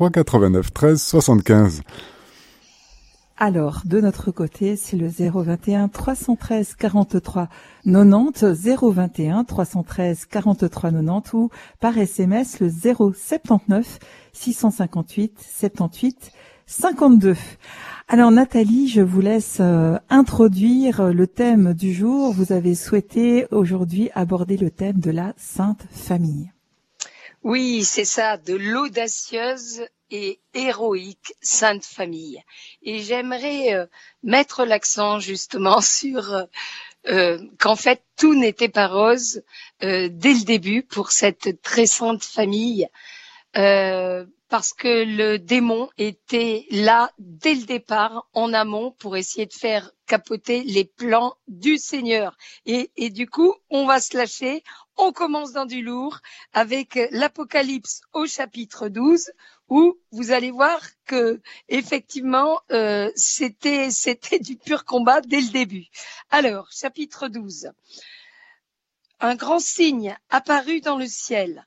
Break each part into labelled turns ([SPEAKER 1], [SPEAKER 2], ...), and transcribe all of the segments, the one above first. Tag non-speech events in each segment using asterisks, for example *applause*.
[SPEAKER 1] 03 89 13 75.
[SPEAKER 2] Alors, de notre côté, c'est le 021 313 43 90, 021 313 43 90 ou par SMS le 079 658 78 52. Alors Nathalie, je vous laisse euh, introduire le thème du jour. Vous avez souhaité aujourd'hui aborder le thème de la Sainte Famille.
[SPEAKER 3] Oui, c'est ça, de l'audacieuse et héroïque Sainte Famille. Et j'aimerais euh, mettre l'accent justement *laughs* sur euh, euh, qu'en fait tout n'était pas rose dès le début pour cette très sainte famille. Parce que le démon était là dès le départ, en amont, pour essayer de faire capoter les plans du Seigneur. Et, et du coup, on va se lâcher, on commence dans du lourd avec l'Apocalypse au chapitre 12 où vous allez voir que effectivement euh, c'était c'était du pur combat dès le début. Alors, chapitre 12. Un grand signe apparut dans le ciel.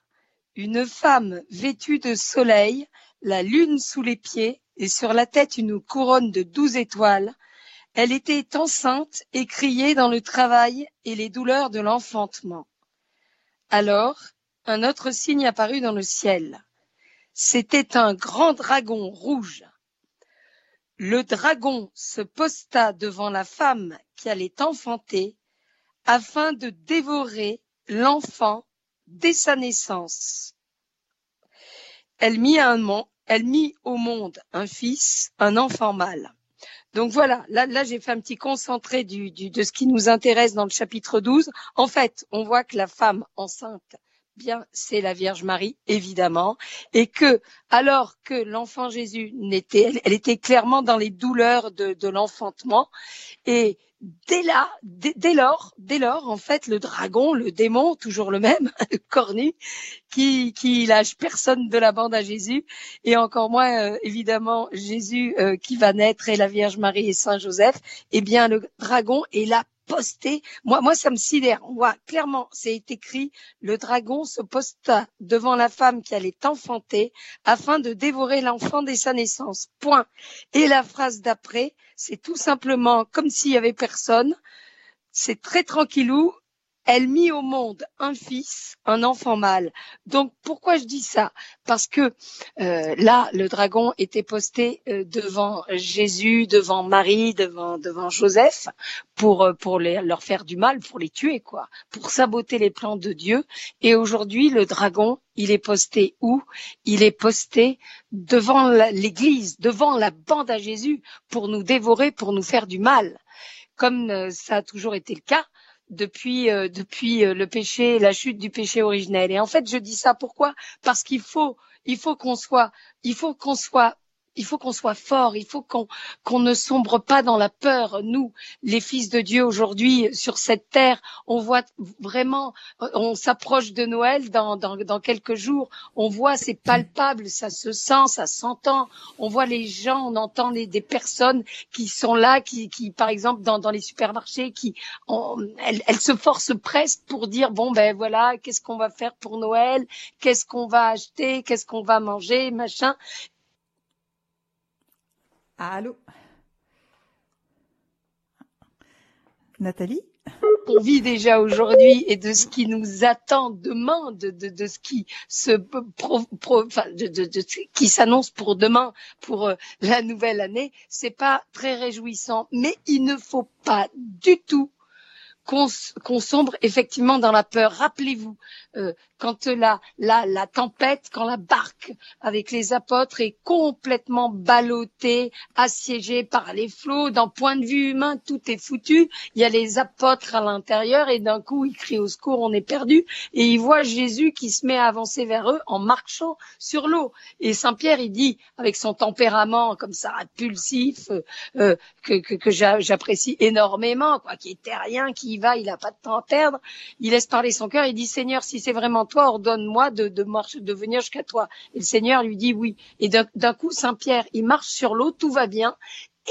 [SPEAKER 3] Une femme vêtue de soleil, la lune sous les pieds et sur la tête une couronne de douze étoiles. Elle était enceinte et criait dans le travail et les douleurs de l'enfantement. Alors, un autre signe apparut dans le ciel c'était un grand dragon rouge. Le dragon se posta devant la femme qui allait enfanter afin de dévorer l'enfant dès sa naissance. Elle mit, un, elle mit au monde un fils, un enfant mâle. Donc voilà, là, là j'ai fait un petit concentré du, de ce qui nous intéresse dans le chapitre 12. En fait, on voit que la femme enceinte bien c'est la Vierge Marie, évidemment, et que alors que l'enfant Jésus n'était, elle, était clairement dans les douleurs de, de l'enfantement, et dès là, dès, lors, dès lors, en fait, le dragon, le démon, toujours le même, *laughs* cornu, qui, qui lâche personne de la bande à Jésus, et encore moins, euh, évidemment, Jésus euh, qui va naître et la Vierge Marie et Saint Joseph, eh bien, le dragon est là posté. Moi, moi, ça me sidère. On voit clairement, c'est écrit, le dragon se posta devant la femme qui allait enfanter afin de dévorer l'enfant dès sa naissance. Point. Et la phrase d'après, c'est tout simplement comme s'il y avait personne. C'est très tranquillou elle mit au monde un fils, un enfant mâle. Donc pourquoi je dis ça? Parce que euh, là, le dragon était posté euh, devant Jésus, devant Marie, devant devant Joseph, pour euh, pour leur faire du mal, pour les tuer, quoi, pour saboter les plans de Dieu. Et aujourd'hui, le dragon, il est posté où? Il est posté devant l'Église, devant la bande à Jésus, pour nous dévorer, pour nous faire du mal, comme ça a toujours été le cas depuis euh, depuis euh, le péché, la chute du péché originel. Et en fait, je dis ça pourquoi? Parce qu'il faut il faut qu'on soit il faut qu'on soit il faut qu'on soit fort, il faut qu'on ne sombre pas dans la peur. Nous, les fils de Dieu aujourd'hui sur cette terre, on voit vraiment, on s'approche de Noël dans, dans, dans quelques jours. On voit, c'est palpable, ça se sent, ça s'entend. On voit les gens, on entend les, des personnes qui sont là, qui, qui par exemple dans, dans les supermarchés, qui elles, elles se forcent presque pour dire bon ben voilà, qu'est-ce qu'on va faire pour Noël, qu'est-ce qu'on va acheter, qu'est-ce qu'on va manger, machin.
[SPEAKER 2] Allô? Nathalie?
[SPEAKER 3] On vit déjà aujourd'hui et de ce qui nous attend demain, de, ce qui se pro, pro, enfin, de, de, qui s'annonce pour demain, pour euh, la nouvelle année, c'est pas très réjouissant. Mais il ne faut pas du tout qu'on sombre effectivement dans la peur. Rappelez-vous, euh, quand la, la, la tempête, quand la barque avec les apôtres est complètement ballottée, assiégée par les flots, d'un point de vue humain, tout est foutu. Il y a les apôtres à l'intérieur et d'un coup, ils crient au secours, on est perdu. Et ils voient Jésus qui se met à avancer vers eux en marchant sur l'eau. Et Saint Pierre, il dit, avec son tempérament comme ça, impulsif, euh, que, que, que j'apprécie énormément, quoi, qui est terrien, qui y va, il n'a pas de temps à perdre, il laisse parler son cœur, il dit, Seigneur, si c'est vraiment toi, ordonne-moi de, de, marcher, de venir jusqu'à toi. Et le Seigneur lui dit oui. Et d'un coup, Saint Pierre, il marche sur l'eau, tout va bien.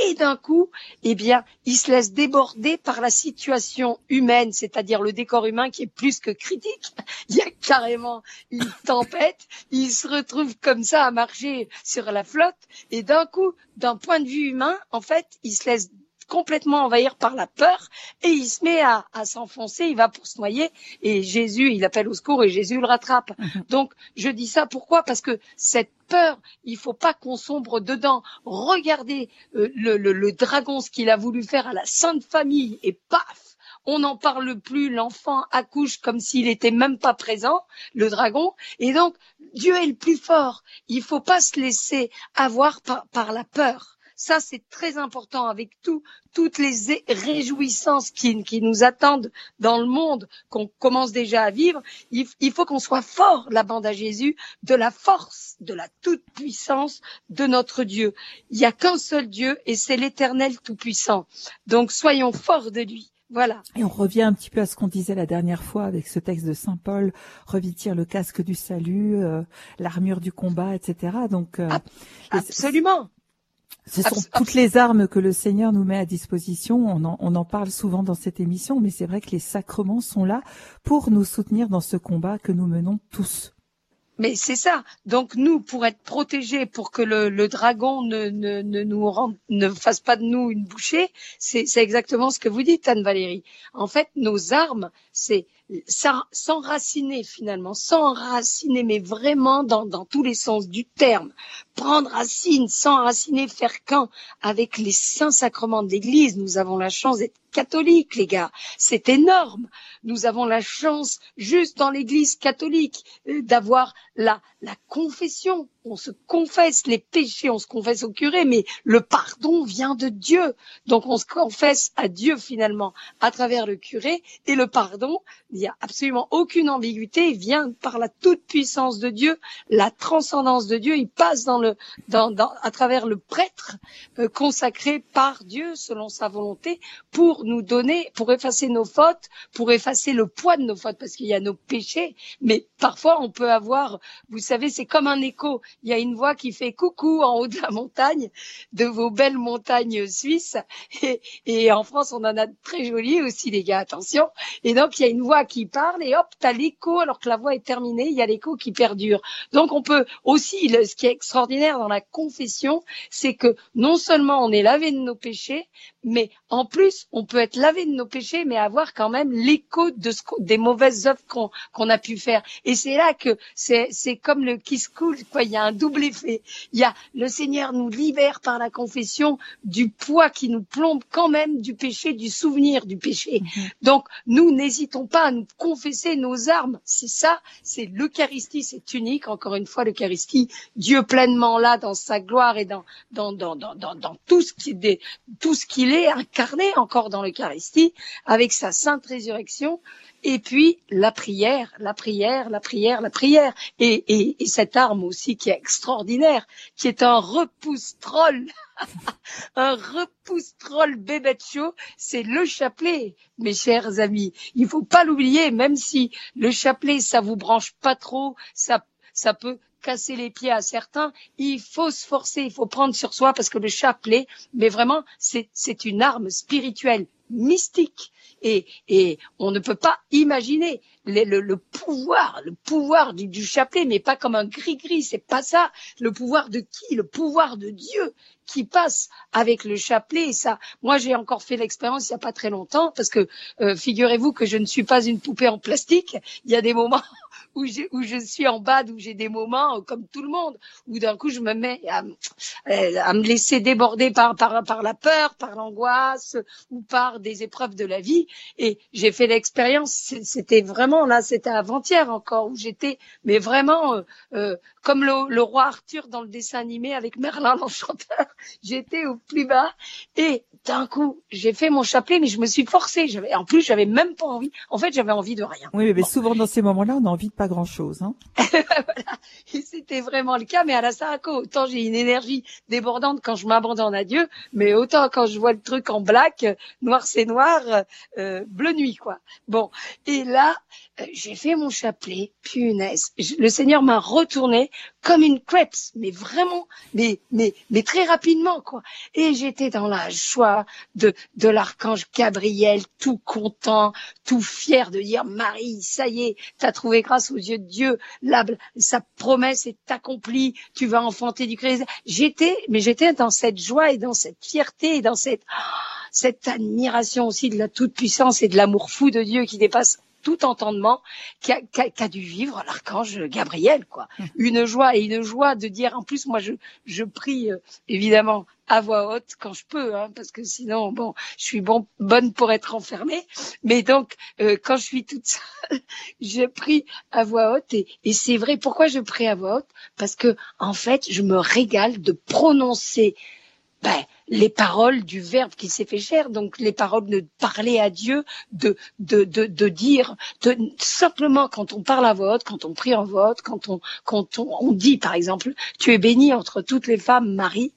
[SPEAKER 3] et d'un coup, eh bien, il se laisse déborder par la situation humaine, c'est-à-dire le décor humain qui est plus que critique. Il y a carrément une tempête, il se retrouve comme ça à marcher sur la flotte, et d'un coup, d'un point de vue humain, en fait, il se laisse complètement envahir par la peur et il se met à, à s'enfoncer, il va pour se noyer et Jésus, il appelle au secours et Jésus le rattrape. Mhm. Donc je dis ça pourquoi? Parce que cette peur, il faut pas qu'on sombre dedans. Regardez euh, le, le, le dragon, ce qu'il a voulu faire à la Sainte Famille et paf on n'en parle plus, l'enfant accouche comme s'il était même pas présent, le dragon, et donc Dieu est le plus fort. Il faut pas se laisser avoir par, par la peur. Ça, c'est très important avec tout, toutes les réjouissances qui, qui, nous attendent dans le monde, qu'on commence déjà à vivre. Il, il faut qu'on soit fort, la bande à Jésus, de la force, de la toute-puissance de notre Dieu. Il n'y a qu'un seul Dieu et c'est l'éternel tout-puissant. Donc, soyons forts de lui. Voilà.
[SPEAKER 2] Et on revient un petit peu à ce qu'on disait la dernière fois avec ce texte de Saint Paul, revêtir le casque du salut, euh, l'armure du combat, etc. Donc
[SPEAKER 3] euh, absolument.
[SPEAKER 2] Ce sont toutes les armes que le Seigneur nous met à disposition. On en, on en parle souvent dans cette émission, mais c'est vrai que les sacrements sont là pour nous soutenir dans ce combat que nous menons tous.
[SPEAKER 3] Mais c'est ça. Donc nous, pour être protégés, pour que le, le dragon ne, ne, ne nous rende, ne fasse pas de nous une bouchée, c'est exactement ce que vous dites, Anne Valérie. En fait, nos armes, c'est s'enraciner finalement, s'enraciner, mais vraiment dans, dans tous les sens du terme. Prendre racine, s'enraciner, faire qu'un avec les saints sacrements de l'Église. Nous avons la chance d'être catholiques, les gars. C'est énorme. Nous avons la chance, juste dans l'Église catholique, euh, d'avoir la, la confession on se confesse les péchés, on se confesse au curé, mais le pardon vient de Dieu. Donc on se confesse à Dieu finalement à travers le curé et le pardon, il n'y a absolument aucune ambiguïté, il vient par la toute puissance de Dieu, la transcendance de Dieu, il passe dans le, dans, dans, à travers le prêtre euh, consacré par Dieu selon sa volonté pour nous donner, pour effacer nos fautes, pour effacer le poids de nos fautes parce qu'il y a nos péchés, mais parfois on peut avoir, vous savez, c'est comme un écho il y a une voix qui fait coucou en haut de la montagne, de vos belles montagnes suisses. Et, et en France, on en a très jolies aussi, les gars, attention. Et donc, il y a une voix qui parle et hop, t'as l'écho, alors que la voix est terminée, il y a l'écho qui perdure. Donc, on peut aussi, ce qui est extraordinaire dans la confession, c'est que non seulement on est lavé de nos péchés, mais en plus, on peut être lavé de nos péchés, mais avoir quand même l'écho de ce, des mauvaises œuvres qu'on qu'on a pu faire. Et c'est là que c'est comme le kiss cool, quoi. Il y a un double effet. Il y a le Seigneur nous libère par la confession du poids qui nous plombe quand même du péché, du souvenir du péché. Mhm. Donc, nous n'hésitons pas à nous confesser nos armes. C'est ça, c'est l'Eucharistie, c'est unique. Encore une fois, l'Eucharistie, Dieu pleinement là dans sa gloire et dans dans dans dans, dans, dans tout ce qui tout ce qu'il incarné encore dans l'Eucharistie avec sa sainte résurrection et puis la prière, la prière, la prière, la prière, et, et, et cette arme aussi qui est extraordinaire, qui est un repousse-troll, *laughs* un repousse-troll c'est le chapelet, mes chers amis. Il faut pas l'oublier, même si le chapelet, ça vous branche pas trop, ça, ça peut casser les pieds à certains, il faut se forcer, il faut prendre sur soi parce que le chapelet, mais vraiment, c'est une arme spirituelle, mystique et, et on ne peut pas imaginer le, le, pouvoir, le pouvoir du, du chapelet, mais pas comme un gris-gris, c'est pas ça. Le pouvoir de qui? Le pouvoir de Dieu qui passe avec le chapelet. Et ça, moi, j'ai encore fait l'expérience il n'y a pas très longtemps, parce que euh, figurez-vous que je ne suis pas une poupée en plastique. Il y a des moments où, où je suis en bas, où j'ai des moments euh, comme tout le monde, où d'un coup je me mets à, euh, à, me laisser déborder par, par, par la peur, par l'angoisse ou par des épreuves de la vie. Et j'ai fait l'expérience, c'était vraiment là, c'était avant-hier encore, où j'étais, mais vraiment euh, euh comme le, le, roi Arthur dans le dessin animé avec Merlin l'enchanteur, *laughs* j'étais au plus bas et d'un coup j'ai fait mon chapelet, mais je me suis forcée. J'avais, en plus, j'avais même pas envie. En fait, j'avais envie de rien.
[SPEAKER 2] Oui, mais souvent dans ces moments-là, on a envie de pas grand-chose. Hein *laughs*
[SPEAKER 3] voilà. c'était vraiment le cas, mais à la Sarako, autant j'ai une énergie débordante quand je m'abandonne à Dieu, mais autant quand je vois le truc en black, noir c'est noir, euh, bleu nuit quoi. Bon, et là, j'ai fait mon chapelet, punaise. Le Seigneur m'a retourné comme une crêpe, mais vraiment, mais, mais, mais très rapidement, quoi. Et j'étais dans la joie de, de l'archange Gabriel, tout content, tout fier de dire, Marie, ça y est, t'as trouvé grâce aux yeux de Dieu, la, sa promesse est accomplie, tu vas enfanter du Christ. J'étais, mais j'étais dans cette joie et dans cette fierté et dans cette, cette admiration aussi de la toute-puissance et de l'amour fou de Dieu qui dépasse tout entendement qu'a qu dû vivre l'archange Gabriel, quoi. *laughs* Une joie et une joie de dire, en plus, moi, je, je prie euh, évidemment à voix haute quand je peux, hein, parce que sinon, bon, je suis bon, bonne pour être enfermée. Mais donc, euh, quand je suis toute seule, *laughs* je prie à voix haute. Et, et c'est vrai, pourquoi je prie à voix haute? Parce que, en fait, je me régale de prononcer ben, les paroles du Verbe qui s'est fait chair, donc les paroles de parler à Dieu, de, de, de, de dire, de, simplement quand on parle à haute, quand on prie en haute, quand on, quand on, on dit par exemple, tu es bénie entre toutes les femmes, Marie,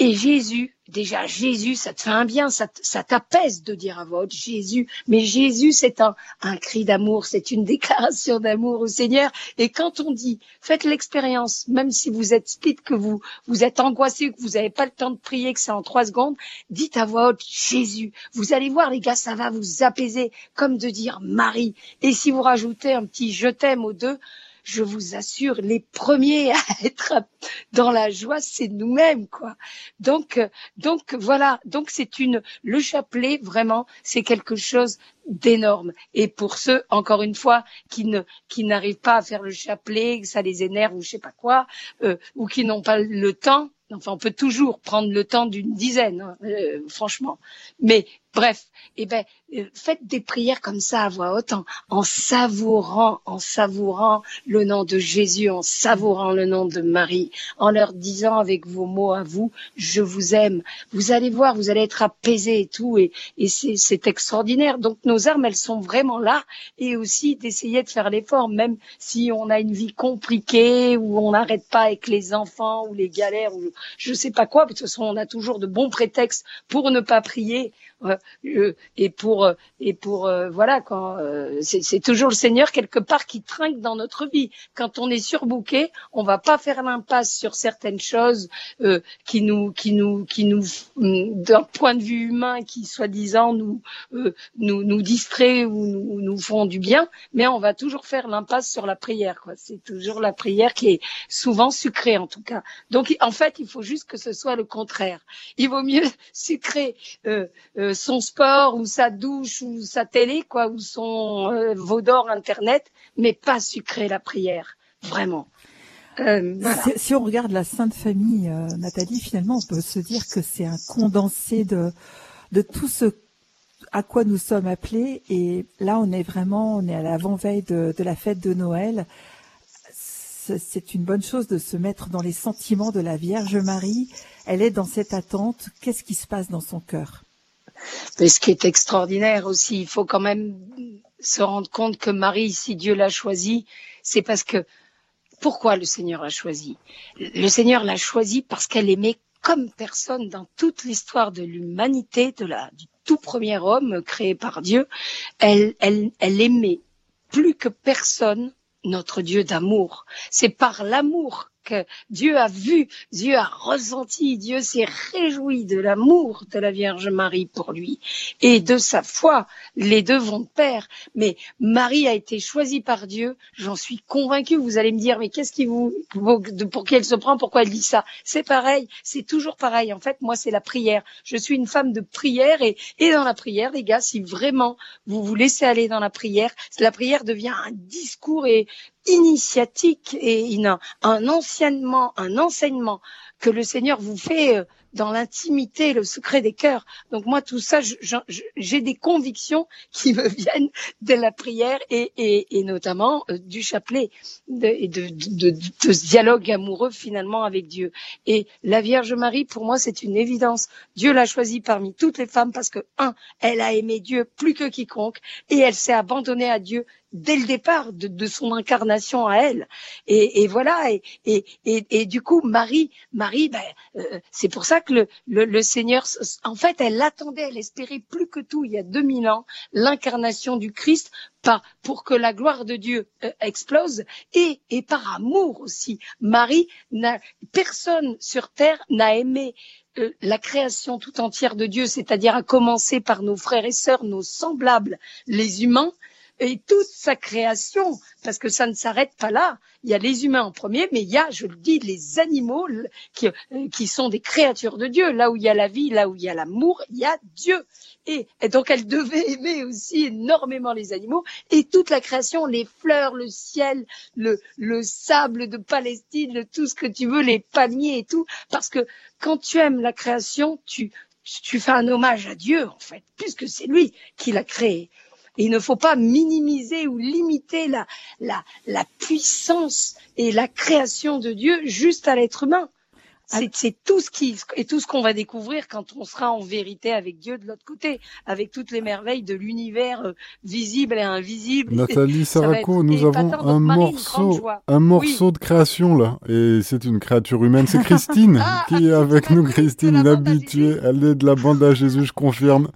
[SPEAKER 3] et Jésus, déjà Jésus, ça te fait un bien, ça, t'apaise de dire à voix Jésus. Mais Jésus, c'est un, un cri d'amour, c'est une *laughs* déclaration d'amour au Seigneur. Et quand on dit, faites l'expérience, même si vous êtes split, que vous, vous êtes angoissé, que vous n'avez pas le temps de prier, que c'est en trois secondes, dites à voix haute Jésus. Vous allez voir, les gars, ça va vous apaiser, comme de dire Marie. Et si vous rajoutez un petit je t'aime aux deux, je vous assure, les premiers *laughs* à être dans la joie, c'est nous-mêmes, quoi. Donc, euh, donc voilà. Donc c'est une, le chapelet vraiment, c'est quelque chose d'énorme. Et pour ceux, encore une fois, qui ne, qui n'arrivent pas à faire le chapelet, que ça les énerve ou je sais pas quoi, euh, ou qui n'ont pas le temps, Enfin, on peut toujours prendre le temps d'une dizaine, hein, euh, franchement. Mais bref, eh ben, euh, faites des prières comme ça à voix haute, en, en, savourant, en savourant le nom de Jésus, en savourant le nom de Marie, en leur disant avec vos mots à vous, je vous aime. Vous allez voir, vous allez être apaisés et tout, et, et c'est extraordinaire. Donc nos armes, elles sont vraiment là, et aussi d'essayer de faire l'effort, même si on a une vie compliquée, où on n'arrête pas avec les enfants, ou les galères, ou je sais pas quoi. De toute façon, on a toujours de bons prétextes pour ne pas prier et pour euh, et pour euh, voilà quand c'est toujours le Seigneur quelque part qui trinque dans notre vie. Quand on est surbooké, on va pas faire l'impasse sur certaines choses qui nous qui nous qui nous mm, d'un point de vue humain qui soi-disant nous nous nous distrait ou nous, nous font du bien, mais on va toujours faire l'impasse sur la prière. Quoi. C'est toujours la prière qui est souvent sucrée en tout cas. Donc en fait, il faut juste que ce soit le contraire. Il vaut mieux *laughs* sucrer euh, euh, son sport ou sa douche ou sa télé, quoi, ou son euh, vaudor internet, mais pas sucrer la prière, vraiment.
[SPEAKER 2] Euh, si, on regarde la Sainte Famille, euh, Nathalie, finalement, on peut se dire que c'est un condensé de, de tout ce à quoi nous sommes appelés. Et là, on est vraiment, on est à l'avant-veille de, de la fête de Noël c'est une bonne chose de se mettre dans les sentiments de la Vierge Marie. Elle est dans cette attente. Qu'est-ce qui se passe dans son cœur?
[SPEAKER 3] Mais ce qui est extraordinaire aussi, il faut quand même se rendre compte que Marie, si Dieu l'a choisie, c'est parce que pourquoi le Seigneur l'a choisie? Le Seigneur l'a choisie parce qu'elle aimait comme personne dans toute l'histoire de l'humanité, de la, du tout premier homme créé par Dieu. Elle, elle, elle aimait plus que personne notre Dieu d'amour. C'est par l'amour Dieu a vu, Dieu a ressenti, Dieu s'est réjoui de l'amour de la Vierge Marie pour lui et de sa foi. Les deux vont de pair. Mais Marie a été choisie par Dieu. J'en suis convaincue. Vous allez me dire, mais qu'est-ce qui vous, pour qui elle se prend, pourquoi elle dit ça? C'est pareil. C'est toujours pareil. En fait, moi, c'est la prière. Je suis une femme de prière et, et dans la prière, les gars, si vraiment vous vous laissez aller dans la prière, la prière devient un discours et initiatique et un enseignement, un enseignement que le Seigneur vous fait euh, dans l'intimité, le secret des cœurs. Donc moi, tout ça, j'ai des convictions *laughs* qui me viennent de la prière et, et, et notamment euh, du chapelet, de, de, de, de, ce dialogue amoureux finalement avec Dieu. Et la Vierge Marie, pour moi, c'est une évidence. Dieu l'a choisie parmi toutes les femmes parce que, un, elle a aimé Dieu plus que quiconque et elle s'est abandonnée à Dieu dès le départ de, de son incarnation à elle. Et, et voilà. Et, et, et, et, du coup, Marie, Marie, ben, euh, c'est pour ça que le, le, le, Seigneur, en fait, elle attendait, elle espérait plus que tout il y a 2000 ans l'incarnation du Christ pas pour que la gloire de Dieu euh, explose et, et par amour aussi. Marie, personne sur terre n'a aimé euh, la création tout entière de Dieu, c'est-à-dire à commencer par nos frères et sœurs, nos semblables, les humains, et toute sa création, parce que ça ne s'arrête pas là. Il y a les humains en premier, mais il y a, je le dis, les animaux qui, euh, qui sont des créatures de Dieu. Là où il y a la vie, là où il y a l'amour, il y a Dieu. Et, donc elle devait *laughs* aimer aussi énormément les animaux et toute la création, les fleurs, le ciel, le, le sable de Palestine, le, tout ce que tu veux, les palmiers et tout. Parce que quand tu aimes la création, tu, tu fais un hommage à Dieu, en fait, puisque c'est lui qui l'a créé. Et il ne faut pas minimiser ou limiter la, la, la puissance et la création de Dieu juste à l'être humain. C'est tout ce qui et tout ce qu'on va découvrir quand on sera en vérité avec Dieu de l'autre côté, avec toutes les merveilles de l'univers euh, visible et invisible.
[SPEAKER 1] Nathalie *laughs* Saraco, nous avons un morceau, un morceau de création là, et c'est une créature humaine. C'est *laughs* Christine ah, qui est avec nous. Christine, l'habituée, elle est de la bande à Jésus, je confirme.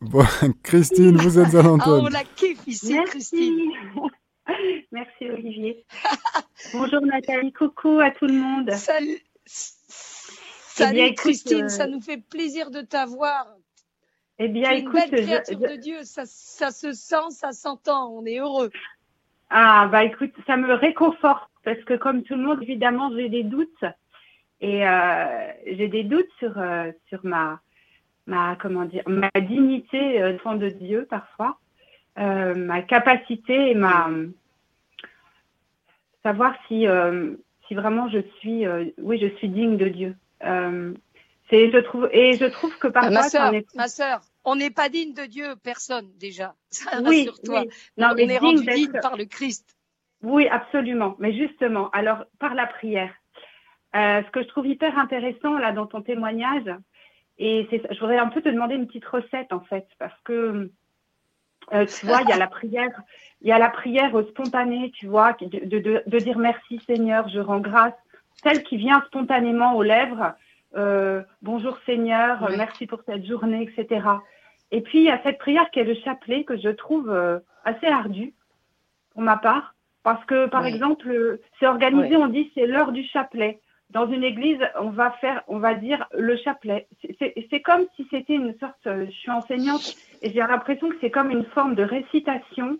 [SPEAKER 1] Bon, *laughs* Christine, vous êtes à l'antenne.
[SPEAKER 3] Oh, on la kiffe ici, Merci. Christine. *laughs*
[SPEAKER 4] Merci Olivier. Bonjour Nathalie, coucou à tout le monde.
[SPEAKER 3] Salut, Salut eh Christine, euh, ça nous fait plaisir de t'avoir.
[SPEAKER 4] Eh bien,
[SPEAKER 3] écoute, une belle créature de Dieu, ça, ça se sent, ça s'entend, on est heureux.
[SPEAKER 4] Ah bah écoute, ça me réconforte parce que comme tout le monde, évidemment, j'ai des doutes et euh, j'ai des doutes sur euh, sur ma ma comment dire ma dignité euh, devant de Dieu parfois, euh, ma capacité et ma savoir si euh, si vraiment je suis oui je suis digne de Dieu. c'est je trouve et je trouve que parfois
[SPEAKER 3] ma sœur, ma on n'est pas digne de Dieu personne déjà. *laughs*
[SPEAKER 4] oui,
[SPEAKER 3] toi. Non, on est rendu digne par le Christ.
[SPEAKER 4] Oui, absolument. Mais justement, alors par la prière. ce que je trouve hyper intéressant là dans ton témoignage, et je voudrais un peu te demander une petite recette en fait, parce que euh, tu vois, il y a la prière, il y a la prière spontanée, tu vois, de, de, de, dire merci Seigneur, je rends grâce, celle qui vient spontanément aux lèvres, euh, bonjour Seigneur, merci pour cette journée, etc. Et puis il y a cette prière qui est le chapelet que je trouve euh, assez ardue pour ma part, parce que par exemple, c'est organisé, on dit c'est l'heure du chapelet dans une église, on va faire, on va dire le chapelet. C'est comme si c'était une sorte, je suis enseignante et j'ai l'impression que c'est comme une forme de récitation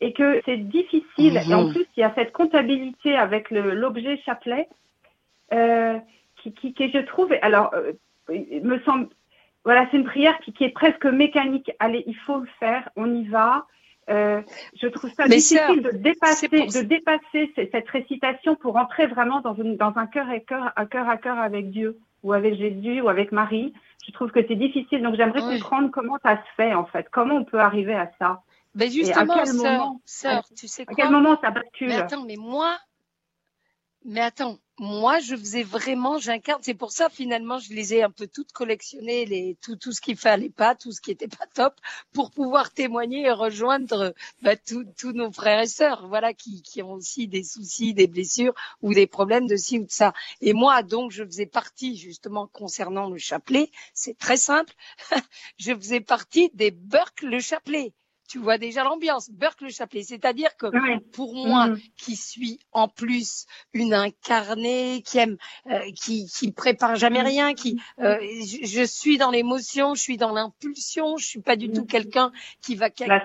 [SPEAKER 4] et que c'est difficile. Et en mhm. plus, il y a cette comptabilité avec l'objet chapelet euh, qui, qui, qui, je trouve, alors, euh, me semble, voilà, c'est une prière qui, qui est presque mécanique. Allez, il faut le faire, on y va. Euh, je trouve ça difficile de dépasser, de dépasser cette récitation pour entrer vraiment dans, une, dans un cœur à cœur, à cœur à cœur avec Dieu ou avec Jésus ou avec Marie. Je trouve que c'est difficile. Donc j'aimerais comprendre comment ça se fait en fait. Comment on peut arriver à ça?
[SPEAKER 3] Ben justement, à quel moment, tu sais quoi?
[SPEAKER 4] À quel moment ça bascule?
[SPEAKER 3] Mais attends, mais moi, mais attends, moi, je faisais vraiment, j'incarne. C'est pour ça, finalement, je les ai un peu toutes collectionnées, les, tout, tout ce qui fallait pas, tout ce qui était pas top, pour pouvoir témoigner et rejoindre bah, tous nos frères et sœurs, voilà, qui, qui ont aussi des soucis, des blessures ou des problèmes de ci ou de ça. Et moi, donc, je faisais partie, justement, concernant le chapelet. C'est très simple. *laughs* je faisais partie des Burke le chapelet tu vois déjà l'ambiance. Burke le chapelet, c'est-à-dire que pour moi, mm. qui suis en plus une incarnée, qui aime, euh, qui qui prépare jamais mm. rien, qui euh, je, suis dans l'émotion, je suis dans l'impulsion, je suis pas du tout mm. quelqu'un qui va qui, va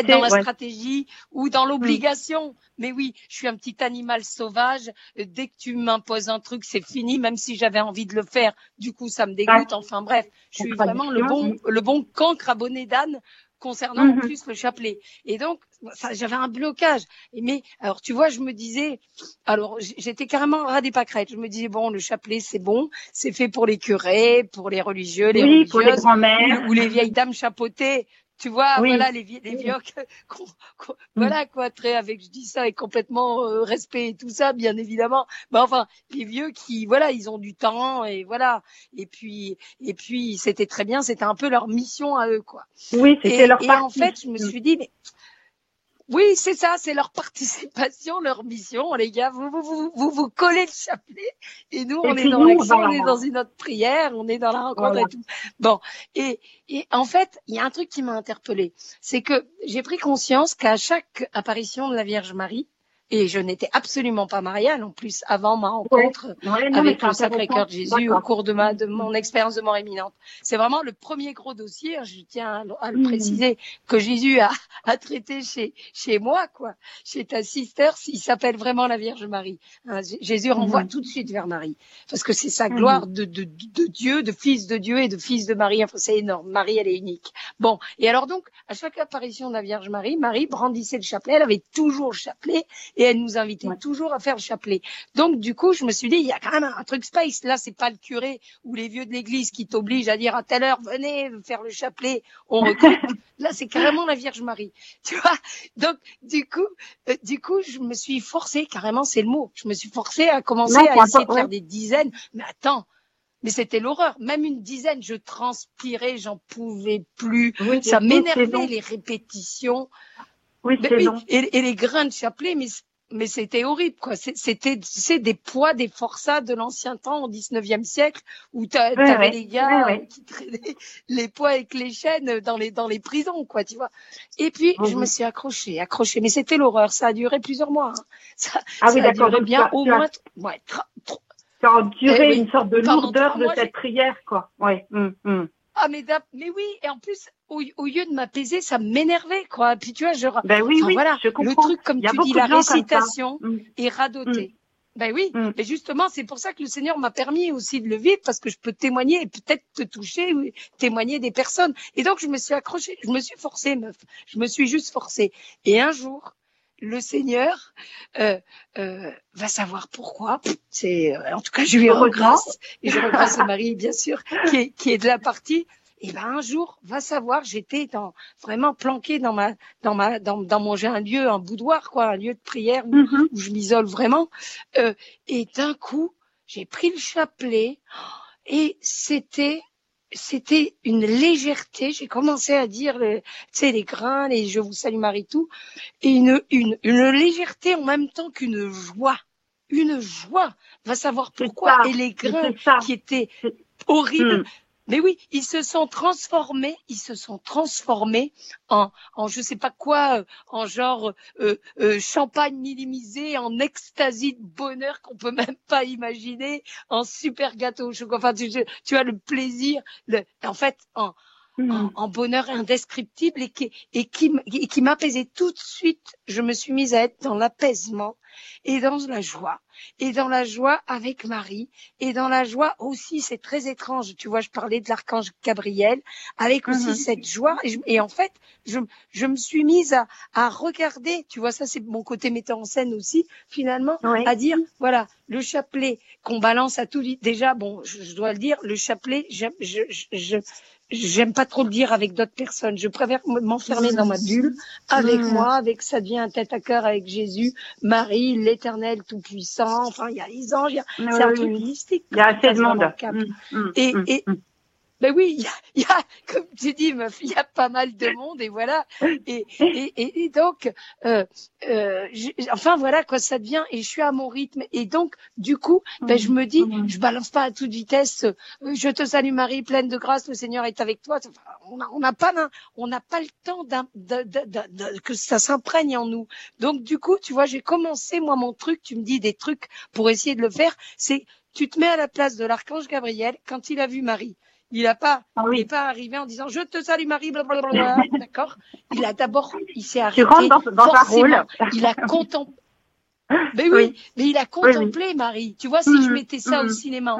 [SPEAKER 3] être dans la stratégie ou dans l'obligation. Mais oui, je suis un petit animal sauvage. Dès que tu m'imposes un truc, c'est fini, même si j'avais envie de le faire. Du coup, ça me dégoûte. Enfin bref, je suis vraiment le bon le bon cancre abonné d'âne concernant en mhm. plus le chapelet. Et donc, j'avais un blocage. Mais alors, tu vois, je me disais, alors j'étais carrément ras des pâquerettes. Je me disais bon, le chapelet c'est bon, c'est fait pour les curés, pour les religieux, les
[SPEAKER 4] oui, pour les grands-mères
[SPEAKER 3] ou les vieilles dames chapeautées tu vois, voilà les, les vieux, *laughs* mm. voilà quoi, très avec, je dis ça et complètement euh, respect et tout ça, bien évidemment. Mais enfin, les vieux qui, voilà, ils ont du temps et voilà. Et puis, et puis, c'était très bien, c'était un peu leur mission à eux, quoi.
[SPEAKER 4] Oui, c'était leur
[SPEAKER 3] Et en fait, je me suis dit, mais Oui, c'est ça, c'est leur participation, leur mission, les gars. Vous vous, vous, vous, vous collez le chapelet et nous, on est dans l'action, on est dans une autre prière, on est dans la rencontre et tout. Bon, et, et en fait, il y a un truc qui m'a interpellée, c'est que j'ai pris conscience qu'à chaque apparition de la Vierge Marie, et je n'étais absolument pas mariale en plus avant ma rencontre avec le Sacré-Cœur de Jésus au cours de ma de mon expérience de mort imminente. C'est vraiment le premier gros dossier, hein, je tiens à, le mmh. préciser, que Jésus a, a traité chez chez moi quoi, chez ta sister, il s'appelle vraiment la Vierge Marie. Hein, Jésus renvoie mmh. tout de suite vers Marie parce que c'est sa mmh. gloire de, de, de Dieu, de fils de Dieu et de fils de Marie. Enfin, c'est énorme. Marie, elle est unique. Bon, et alors donc à chaque apparition de la Vierge Marie, Marie brandissait le chapelet, elle avait toujours le chapelet et elle nous invitait toujours à faire le chapelet. Donc du coup, je me suis dit, il y a quand même un truc space. Là, c'est pas le curé ou les vieux de l'église qui t'obligent à dire à telle heure, venez faire le chapelet, on recrute. *laughs* Là, c'est carrément la Vierge Marie. *laughs* Tu vois? Donc du coup, euh, du coup, je me suis forcée, carrément, c'est le mot. Je me suis forcée à commencer à essayer de faire des dizaines. Mais attends, mais c'était l'horreur. Même une dizaine, je transpirais, j'en pouvais plus. ça m'énervait les répétitions.
[SPEAKER 4] Oui, long.
[SPEAKER 3] Et, et, les grains de chapelet, mais mais c'était horrible quoi. C'était c'est des poids des forçats de l'ancien temps au 19e siècle où tu avais les gars qui traînaient *laughs* les poids avec les chaînes dans les dans les prisons quoi tu vois. Et puis je me suis accrochée accrochée. Mais c'était l'horreur. Ça a duré plusieurs mois hein. *laughs* ça,
[SPEAKER 4] ah oui,
[SPEAKER 3] a duré bien au moins ouais,
[SPEAKER 4] ça a duré eh une sorte de lourdeur de cette prière quoi. Ouais. Hum, hum.
[SPEAKER 3] Ah mais, mais oui, et en plus, au, lieu de m'apaiser, ça m'énervait, quoi. Puis tu vois, je,
[SPEAKER 4] ben oui, oui,
[SPEAKER 3] voilà,
[SPEAKER 4] je comprends.
[SPEAKER 3] le truc, comme tu dis, la récitation mm. est radotée. Mm. Ben oui, mm. mais justement, c'est pour ça que le Seigneur m'a permis aussi de le vivre, parce que je peux témoigner et peut-être te toucher, ou témoigner des personnes. Et donc, je me suis accrochée, je me suis forcée, meuf. Je me suis juste forcée. Et un jour, le Seigneur euh, euh, va savoir pourquoi. C'est euh, en tout cas je lui regrette et je regrette Marie bien sûr qui est, qui est de la partie. Et ben un jour va savoir. J'étais dans vraiment planquée dans ma dans ma dans, dans mon j'ai un lieu un boudoir quoi un lieu de prière où, mm-hmm. où je m'isole vraiment. Euh, et d'un coup j'ai pris le chapelet et c'était c'était une légèreté. J'ai commencé à dire, tu sais, les grains, les je vous salue Marie, tout, et une, une, une légèreté en même temps qu'une joie. Une joie. Va savoir pourquoi. et les grains qui étaient horribles. Hmm. Mais oui, ils se sont transformés, ils se sont transformés en, en je sais pas quoi, euh, en genre euh, euh, champagne minimisé, en extasie de bonheur qu'on peut même pas imaginer, en super gâteau Enfin, tu, tu as le plaisir, le, en fait, en, Hmm. en, bonheur indescriptible et qui, et qui, et qui m'apaisait tout de suite. Je me suis mise à être dans l'apaisement et dans la joie et dans la joie avec Marie et dans la joie aussi c'est très étrange tu vois je parlais de l'archange Gabriel avec aussi mhm. cette joie et, en fait je, je me suis mise à, à regarder tu vois ça c'est mon côté metteur en scène aussi finalement à dire voilà le chapelet qu'on balance à tout déjà bon je, je dois le dire le chapelet je, je, je, j'aime pas trop le dire avec d'autres personnes. Je préfère m'enfermer dans ma bulle avec mmh. moi, avec ça devient un tête à cœur avec Jésus, Marie, l'Éternel Tout-Puissant. Enfin, il y a les anges, c'est un truc mystique.
[SPEAKER 4] Il y a assez de monde.
[SPEAKER 3] Mmh, mmh, et, et, ben oui, il y a, y a, comme tu dis, meuf, il y a pas mal de monde et voilà. Et, et, et, donc, euh, euh, enfin voilà quoi, ça devient. Et je suis à mon rythme. Et donc, du coup, ben je me dis, je balance pas à toute vitesse. Euh, je te salue Marie, pleine de grâce, le Seigneur est avec toi. on n'a on a pas, on n'a pas le temps que ça s'imprègne en nous. Donc du coup, tu vois, j'ai commencé moi mon truc. Tu me dis des trucs pour essayer de le faire. C'est tu te mets à la place de l'archange Gabriel quand il a vu Marie. Il n'a pas, ah il n'est pas arrivé en disant je te salue Marie, blablabla, *laughs* d'accord Il a d'abord, il s'est arrêté. Tu rentres dans, dans un rôle. Il a *laughs* contemplé. Mais oui, mais il a contemplé Marie. Tu vois, si je mm, mettais ça au mm. cinéma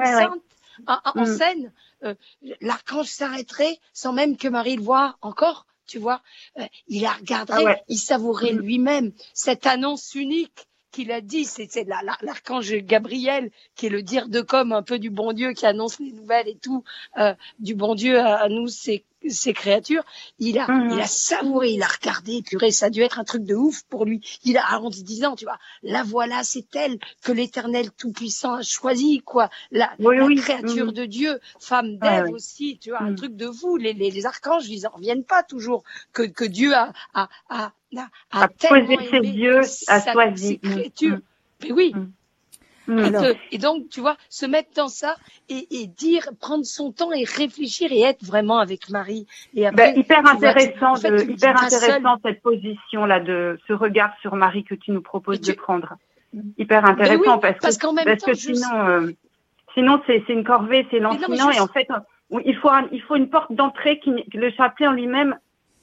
[SPEAKER 3] en, en, mm. scène, euh, l'archange s'arrêterait sans même que Marie le voie encore. Tu vois, euh, il la regarderait, ah il savourait lui-même cette annonce unique qu'il a dit, c'est l'archange Gabriel qui est le dire de comme un peu du bon Dieu qui annonce les nouvelles et tout euh, du bon Dieu à, nous, c'est ces créatures, il a, il a savouré, il a regardé, purée, ça a dû être un truc de ouf pour lui. Il a arrondi disant, tu vois, la voilà, c'est elle que l'Éternel Tout-Puissant a choisi, quoi. La, créature de Dieu, femme d'Ève aussi, tu vois, un truc de vous. Les, les, les, archanges, ils en reviennent pas toujours que, que Dieu a, a, a, a,
[SPEAKER 4] a, a tellement aimé Dieu, a choisi.
[SPEAKER 3] créatures. Mais oui. Et, donc, tu vois, se mettre dans ça et, et, dire, prendre son temps et réfléchir et être vraiment avec Marie. Et
[SPEAKER 4] ben, hyper intéressant, de, hyper intéressant cette position là de ce regard sur Marie que tu nous proposes de prendre. Hyper ben intéressant parce, parce, que, parce que sinon, euh, sinon c'est une corvée, c'est lancinant et en fait, il faut il faut une porte d'entrée qui le chapelet en lui-même,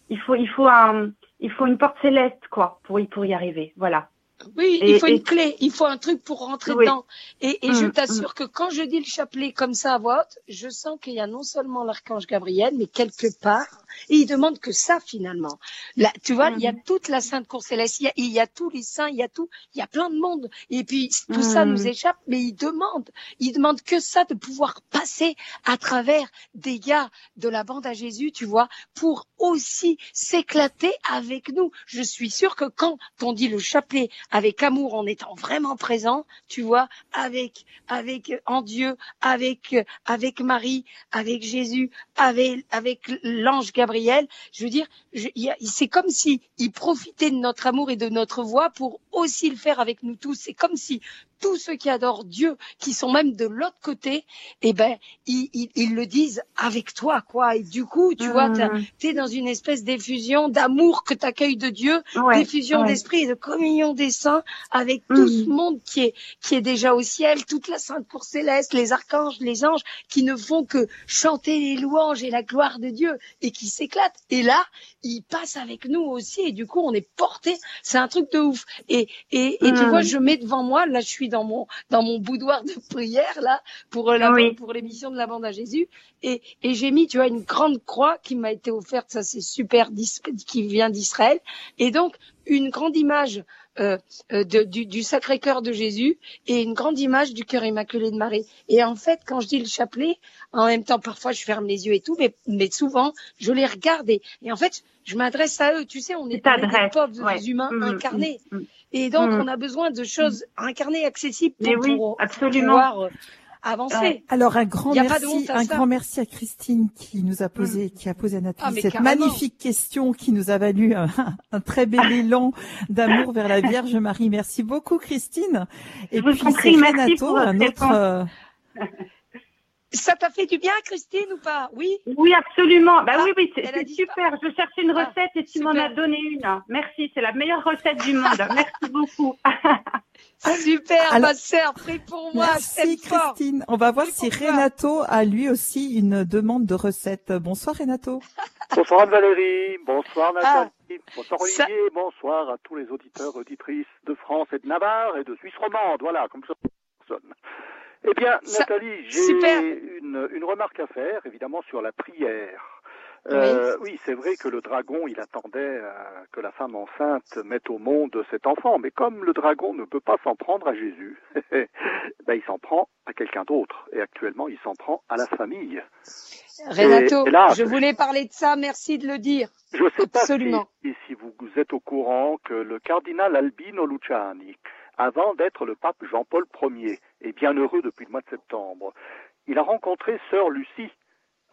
[SPEAKER 4] il faut il faut un il faut une porte céleste quoi pour y pour y arriver. Voilà.
[SPEAKER 3] Oui, il faut une clé, il faut un truc pour rentrer dedans. Et, et je mm, t'assure mm. que quand je dis le chapelet comme ça à voix haute, je sens qu'il y a non seulement l'archange Gabriel, mais quelque part, et il demande que ça finalement. Là, tu vois, il y a mm. toute la Sainte Cour Céleste, il y, a, il y a tous les saints, il y a tout, il y a plein de monde. Et puis tout ça nous échappe, mais il demande, il demande que ça de pouvoir passer à travers des gars de la bande à Jésus, tu vois, pour aussi s'éclater avec nous. Je suis sûre que quand on dit le chapelet avec amour, en étant vraiment présent, tu vois, avec, avec, en Dieu, avec, avec Marie, avec Jésus, avec, avec l'ange Gabriel. Je veux dire, c'est comme si il profitait de notre amour et de notre voix pour aussi le faire avec nous tous. C'est comme si tous ceux qui adorent Dieu, qui sont même de l'autre côté, eh ben, ils, ils, ils, le disent avec toi, quoi. Et du coup, tu vois, tu es dans une espèce d'effusion d'amour que tu accueilles de Dieu, d'effusion d'esprit et de communion des saints avec tout mmh. ce monde qui est, qui est déjà au ciel, toute la sainte cour céleste, les archanges, les anges, qui ne font que chanter les louanges et la gloire de Dieu et qui s'éclatent. Et là, ils passent avec nous aussi et du coup, on est porté. C'est un truc de ouf. Et, et, et tu mmh. vois, je mets devant moi, là, je suis dans mon dans mon boudoir de prière là pour euh, la, pour l'émission de la bande à Jésus et, et j'ai mis tu vois une grande croix qui m'a été offerte ça c'est super qui vient d'Israël et donc une grande image euh, euh, de, du, du Sacré-Cœur de Jésus et une grande image du cœur immaculé de Marie. Et en fait, quand je dis le chapelet, en même temps, parfois je ferme les yeux et tout, mais, mais souvent je les regarde et, et en fait, je m'adresse à eux. Tu sais, on est des pauvres humains mmh, mmh, incarnés. Mmh, et donc, on a besoin de choses incarnées, accessibles pour, absolument. pouvoir euh, avancer.
[SPEAKER 2] Alors un grand merci, un grand merci à Christine qui nous a posé, qui a posé à Nathalie ah, cette magnifique question qui nous a valu un, *laughs* très bel *laughs* élan d'amour vers la Vierge Marie. Merci beaucoup Christine.
[SPEAKER 4] Et puis c'est Renato, un autre. Euh, *laughs*
[SPEAKER 3] Ça t'a fait du bien, Christine, ou pas? Oui?
[SPEAKER 4] Oui, absolument. Bah oui, oui, c'est super. Je cherchais une ah, recette et tu m'en as donné une. Merci, c'est la meilleure recette du monde. *laughs* Merci beaucoup.
[SPEAKER 3] super, ma sœur, prie pour moi.
[SPEAKER 2] Merci, Christine. On va voir si Renato a lui aussi une demande de recette. Bonsoir, Renato. *laughs*
[SPEAKER 5] Bonsoir, Valérie. Bonsoir, Nathalie. Ah, bonsoir, Olivier. Bonsoir à tous les auditeurs, auditrices de France et de Navarre et de Suisse romande. Voilà, comme ça, personne. Eh bien, Nathalie, j'ai une, une, remarque à faire, évidemment, sur la prière. Euh, oui, c'est vrai que le dragon, il attendait euh, que la femme enceinte mette au monde cet enfant, mais comme le dragon ne peut pas s'en prendre à Jésus, *laughs* ben, il s'en prend à quelqu'un d'autre, et actuellement, il s'en prend à la famille.
[SPEAKER 3] Renato, je voulais parler de ça, merci de le dire.
[SPEAKER 5] Je sais Absolument. pas si, si vous, vous êtes au courant que le cardinal Albino Luciani, avant d'être le pape Jean-Paul Ier, et bien heureux depuis le mois de septembre. Il a rencontré sœur Lucie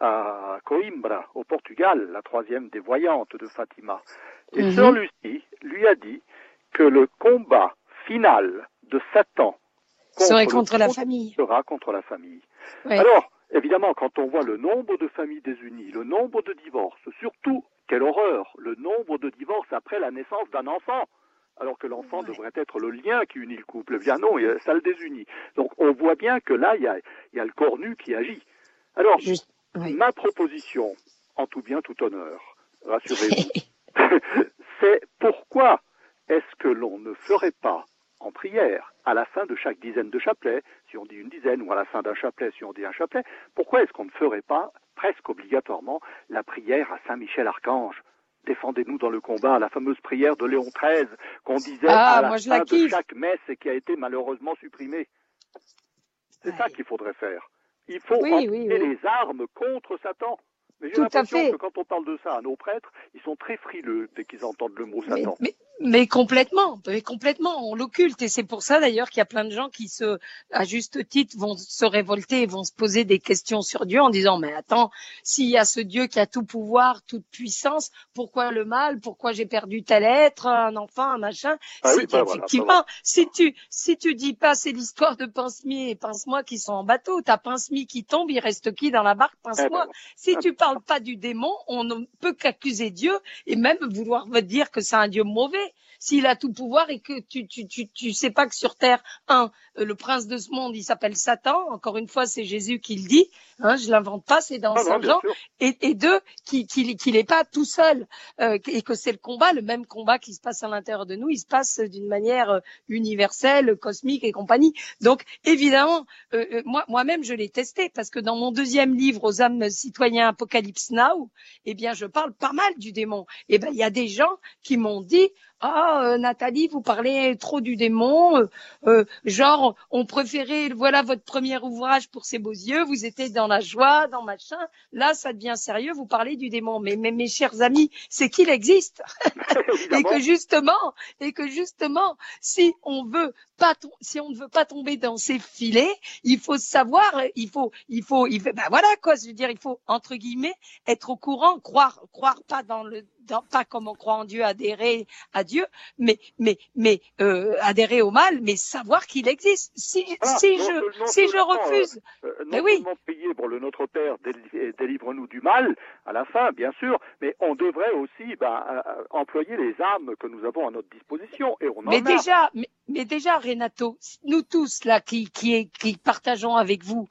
[SPEAKER 5] à Coimbra, au Portugal, la troisième des voyantes de Fatima. Et mhm. sœur Lucie lui a dit que le combat final de Satan
[SPEAKER 3] serait contre la famille.
[SPEAKER 5] Sera contre la famille. Alors, évidemment, quand on voit le nombre de familles désunies, le nombre de divorces, surtout, quelle horreur, le nombre de divorces après la naissance d'un enfant alors que l'enfant devrait être le lien qui unit le couple. Bien non, ça le désunit. Donc on voit bien que là, il y a, y a le corps nu qui agit. Alors, ma proposition, en tout bien, tout honneur, rassurez-vous, *laughs* c'est pourquoi est-ce que l'on ne ferait pas en prière, à la fin de chaque dizaine de chapelets, si on dit une dizaine, ou à la fin d'un chapelet, si on dit un chapelet, pourquoi est-ce qu'on ne ferait pas presque obligatoirement la prière à Saint Michel Archange Défendez-nous dans le combat, la fameuse prière de Léon XIII qu'on disait ah, à la fin de chaque messe et qui a été malheureusement supprimée. C'est ça qu'il faudrait faire. Il faut oui, les armes contre Satan. Mais j'ai l'impression que quand on parle de ça à nos prêtres, ils sont très frileux dès qu'ils entendent le mot Satan.
[SPEAKER 3] Mais complètement, mais complètement, on l'occulte. Et c'est pour ça d'ailleurs qu'il y a plein de gens qui se, à juste titre, vont se révolter et vont se poser des questions sur Dieu en disant mais attends, s'il y a ce Dieu qui a tout pouvoir, toute puissance, pourquoi le mal, pourquoi j'ai perdu tel être, un enfant, un machin?
[SPEAKER 5] Ah
[SPEAKER 3] oui, bah Effectivement, si tu si tu dis pas c'est l'histoire de Pince-Mi et Pince-moi qui sont en bateau, t'as Pince-Mi qui tombe, il reste qui dans la barque, Pince-moi. Eh ben si ah tu parles pas du démon, on ne peut qu'accuser Dieu et même vouloir dire que c'est un Dieu mauvais s'il a tout pouvoir et que tu, tu, tu, tu sais pas que sur Terre, un, euh, le prince de ce monde, il s'appelle Satan. Encore une fois, c'est Jésus qui le dit. Hein, je l'invente pas, c'est dans Saint Jean. Et, et, deux, qu'il qui n'est pas tout seul euh, et que c'est le combat, le même combat qui se passe à l'intérieur de nous, il se passe d'une manière euh, universelle, cosmique et compagnie. Donc évidemment, moi moi-même je l'ai testé parce que dans mon deuxième livre aux âmes citoyens Apocalypse Now, eh bien je parle pas mal du démon. Eh ben il y a des gens qui m'ont dit ah euh, Nathalie, vous parlez trop du démon, euh, euh, genre on préférait voilà votre premier ouvrage pour ses beaux yeux, vous étiez dans la joie, dans machin. Là, ça devient sérieux, vous parlez du démon. Mais, mais mes chers amis, c'est qu'il existe *laughs* et que justement et que justement, si on veut pas si on ne veut pas tomber dans ces filets, il faut savoir, il faut il faut il faut, ben voilà quoi, je veux dire, il faut entre guillemets être au courant, croire croire pas dans le pas comme on croit en Dieu, adhérer à Dieu, mais mais mais euh, adhérer au mal, mais savoir qu'il existe. Si si je si je refuse,
[SPEAKER 5] euh, euh, non oui. payer pour le Notre Père, délivre-nous du mal à la fin, bien sûr, mais on devrait aussi ben, employer les armes que nous avons à notre disposition et on en
[SPEAKER 3] mais déjà, mais, mais, déjà, Renato, nous tous là qui partageons avec vous,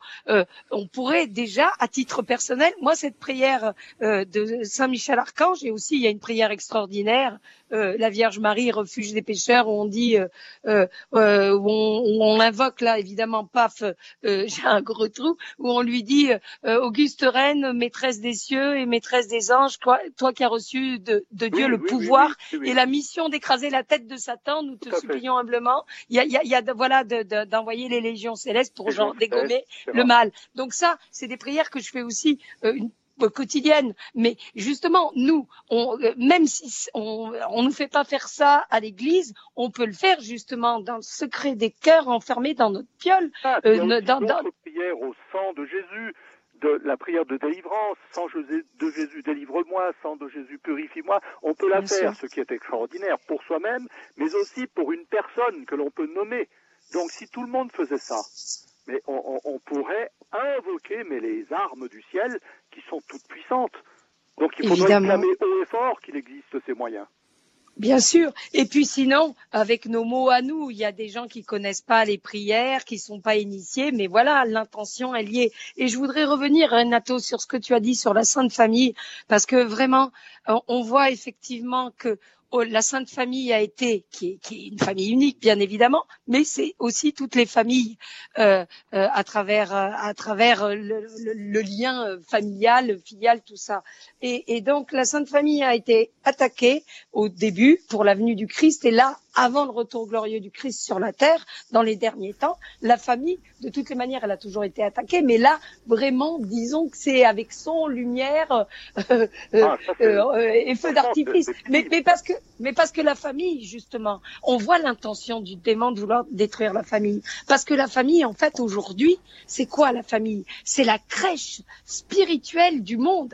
[SPEAKER 3] on pourrait déjà, à titre personnel, moi cette prière de Saint Michel Archange et aussi il y a une prière extraordinaire, euh, la Vierge Marie, refuge des pécheurs, où on dit, euh, euh, où on, invoque là évidemment, paf, *laughs* j'ai un gros trou, où on lui dit, Auguste Reine, maîtresse des cieux et maîtresse des anges, toi, toi qui as reçu de, Dieu le pouvoir et la mission d'écraser la tête de Satan, nous te supplions humblement. Il y a, il y a, voilà, d'envoyer les légions célestes pour genre dégommer le mal. Donc ça, c'est des prières que je fais aussi une quotidienne. Mais justement, nous, on, euh, même si on ne nous fait pas faire ça à l'église, on peut le faire justement dans le secret des cœurs enfermés dans notre piole.
[SPEAKER 5] Ah, euh, dans, dans... prière au sang de Jésus, de la prière de délivrance, sang de Jésus délivre-moi, sang de Jésus purifie-moi. On peut la faire, ce qui est extraordinaire pour soi-même, mais aussi pour une personne que l'on peut nommer. Donc si tout le monde faisait ça, mais on, on, pourrait invoquer mais les armes du ciel qui sont toutes puissantes. Donc il faudrait Évidemment. haut et fort qu'il existe ces moyens.
[SPEAKER 3] Bien sûr. Et puis sinon, avec nos mots à nous, il y a des gens qui connaissent pas les prières, qui sont pas initiés, mais voilà, l'intention est liée. Et je voudrais revenir, Renato, sur ce que tu as dit sur la Sainte Famille, parce que vraiment, on voit effectivement que la Sainte Famille a été, qui est, une famille unique bien évidemment, mais c'est aussi toutes les familles euh, euh, à travers euh, le, lien familial, filial, tout ça. Et, et, donc la Sainte Famille a été attaquée au début pour la venue du Christ, et là avant le retour glorieux du Christ sur la terre, dans les derniers temps, la famille, de toutes les manières, elle a toujours été attaquée, mais là, vraiment, disons que c'est avec son, lumière euh, euh, ah, euh, et feu d'artifice. Mais, mais, parce que, mais parce que la famille, justement, on voit l'intention du démon de vouloir détruire la famille. Parce que la famille, en fait, aujourd'hui, c'est quoi la famille? C'est la crèche spirituelle du monde.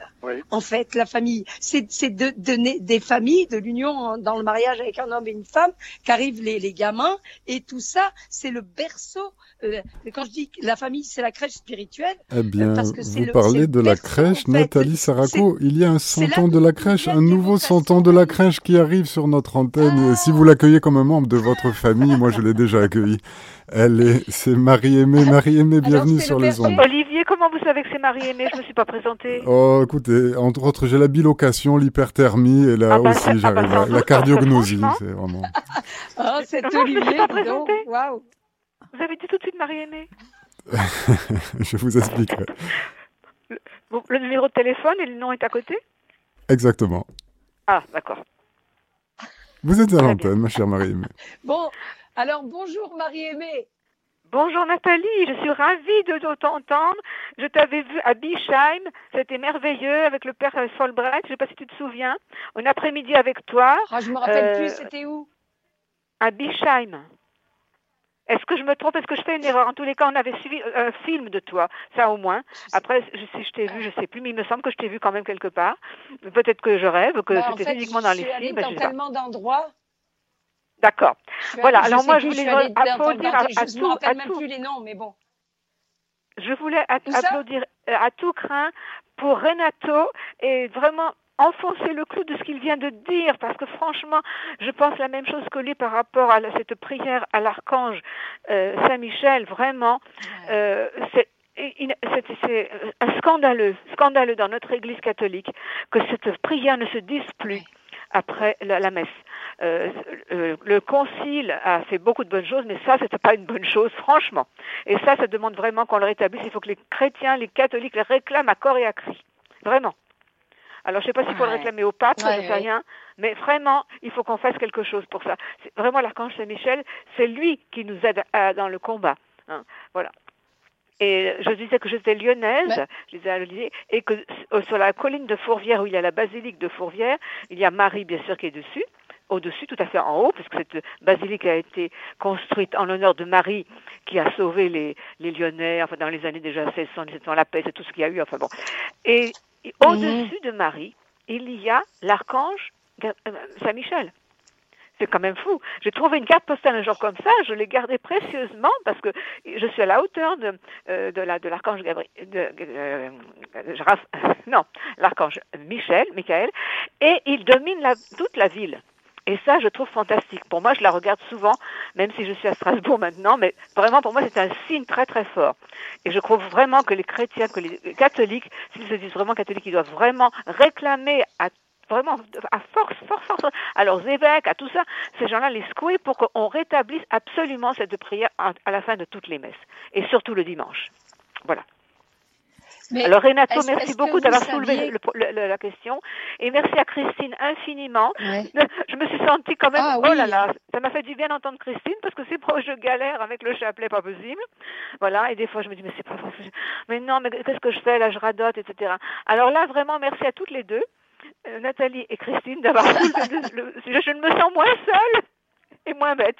[SPEAKER 3] En fait, la famille, c'est de, de, des familles, de l'union dans le mariage avec un homme et une femme, qu'arrivent les, gamins, et tout ça, c'est le berceau. Euh, quand je dis que la famille, c'est la crèche spirituelle,
[SPEAKER 1] eh bien, parce que vous parlez de la crèche, Nathalie Saraco. Il y a un 100 ans de la crèche, un nouveau 100 ans de la crèche qui arrive sur notre antenne. si vous l'accueillez comme un membre de votre famille, moi je l'ai déjà accueilli. Elle est, c'est Marie-Aimée. Marie-Aimée, bienvenue sur les ondes.
[SPEAKER 6] Olivier, comment vous savez que c'est Marie-Aimée Je me suis pas présentée.
[SPEAKER 1] Oh, écoutez, entre autres, j'ai la bilocation, l'hyperthermie et là ah bah, aussi, ah bah, j'arrive. la cardiognosie, c'est vraiment.
[SPEAKER 3] oh, c'est Olivier, donc. Waouh.
[SPEAKER 6] Vous avez dit tout de suite Marie-Aimée *laughs*
[SPEAKER 1] Je vous expliquerai.
[SPEAKER 6] Le, le numéro de téléphone et le nom est à côté
[SPEAKER 1] Exactement.
[SPEAKER 6] Ah, d'accord.
[SPEAKER 1] Vous êtes à l'antenne, ma chère Marie-Aimée.
[SPEAKER 3] Bon, alors bonjour Marie-Aimée.
[SPEAKER 6] Bonjour Nathalie, je suis ravie de t'entendre. je t'avais vu à Bischheim, c'était merveilleux avec le père Solbrecht, je sais pas si tu te souviens, un après-midi avec toi.
[SPEAKER 3] Ah, je me rappelle plus, c'était où?
[SPEAKER 6] À Bischheim. Est-ce que je me trompe? Est-ce que je fais une erreur? En tous les cas, on avait suivi un film de toi, ça au moins. Après, si je t'ai vu, je sais plus, mais il me semble que je t'ai vu quand même quelque part. Peut-être que je rêve, que bah, c'était uniquement dans les films.
[SPEAKER 3] Dans tellement d'endroits.
[SPEAKER 6] D'accord. Voilà. Alors moi, je voulais applaudir à, à, tout.
[SPEAKER 3] Je même plus les noms, mais bon.
[SPEAKER 6] Je voulais applaudir euh, à tout craint pour Renato et vraiment enfoncer le clou de ce qu'il vient de dire, parce que franchement, je pense la même chose que lui par rapport à cette prière à l'archange euh, Saint-Michel. Vraiment, euh, c'est c'est scandaleux, scandaleux dans notre Église catholique que cette prière ne se dise plus après la, messe. Euh, le concile a fait beaucoup de bonnes choses, mais ça, c'était pas une bonne chose, franchement. Et ça, ça demande vraiment qu'on le rétablisse. Il faut que les chrétiens, les catholiques le réclament à corps et à cri. Vraiment. Alors, je ne sais pas s'il faut le réclamer au pape, je ne sais rien, mais vraiment, il faut qu'on fasse quelque chose pour ça. Vraiment, l'archange Saint-Michel, c'est lui qui nous aide dans le combat. Hein. Voilà. Et je disais que j'étais lyonnaise, je disais et que euh, sur la colline de Fourvière, où il y a la basilique de Fourvière, il y a Marie, bien sûr, qui est dessus au-dessus, tout à fait en haut, puisque cette basilique a été construite en l'honneur de Marie, qui a sauvé les, les Lyonnais, enfin dans les années déjà 1600, 1700, la paix, c'est tout ce qu'il y a eu, enfin bon. Et et au-dessus de Marie, il y a l'archange euh, Saint-Michel. C'est quand même fou. J'ai trouvé une carte postale un jour comme ça, je l'ai gardée précieusement parce que je suis à la hauteur de, euh, de, la, de l'archange Gabriel, de, euh, *laughs* non, l'archange Michel, Michael, et il domine la, toute la ville. Et ça, je trouve fantastique. Pour moi, je la regarde souvent, même si je suis à Strasbourg *laughs* maintenant, mais vraiment, pour moi, c'est un signe très, très fort. Et je crois vraiment que les chrétiens, que les catholiques, s'ils se disent vraiment catholiques, ils doivent vraiment réclamer à vraiment à force, force, force, à leurs évêques, à tout ça, ces gens-là les secouer pour qu'on rétablisse absolument cette prière à la fin de toutes les messes, et surtout le dimanche. Voilà. Alors Renato, merci beaucoup d'avoir soulevé la question et merci à Christine infiniment. *laughs* Je me suis sentie quand même, ah oh là là, ça m'a fait du bien d'entendre Christine parce que c'est proche, je galère avec le chapelet, pas possible. Voilà, et des fois je me dis mais c'est pas possible. Mais non, mais qu'est-ce que je fais là, je radote, etc. Alors là vraiment merci à toutes les deux, euh, Nathalie et Christine d'avoir *laughs* soulevé. je ne me sens moins seule et moins bête.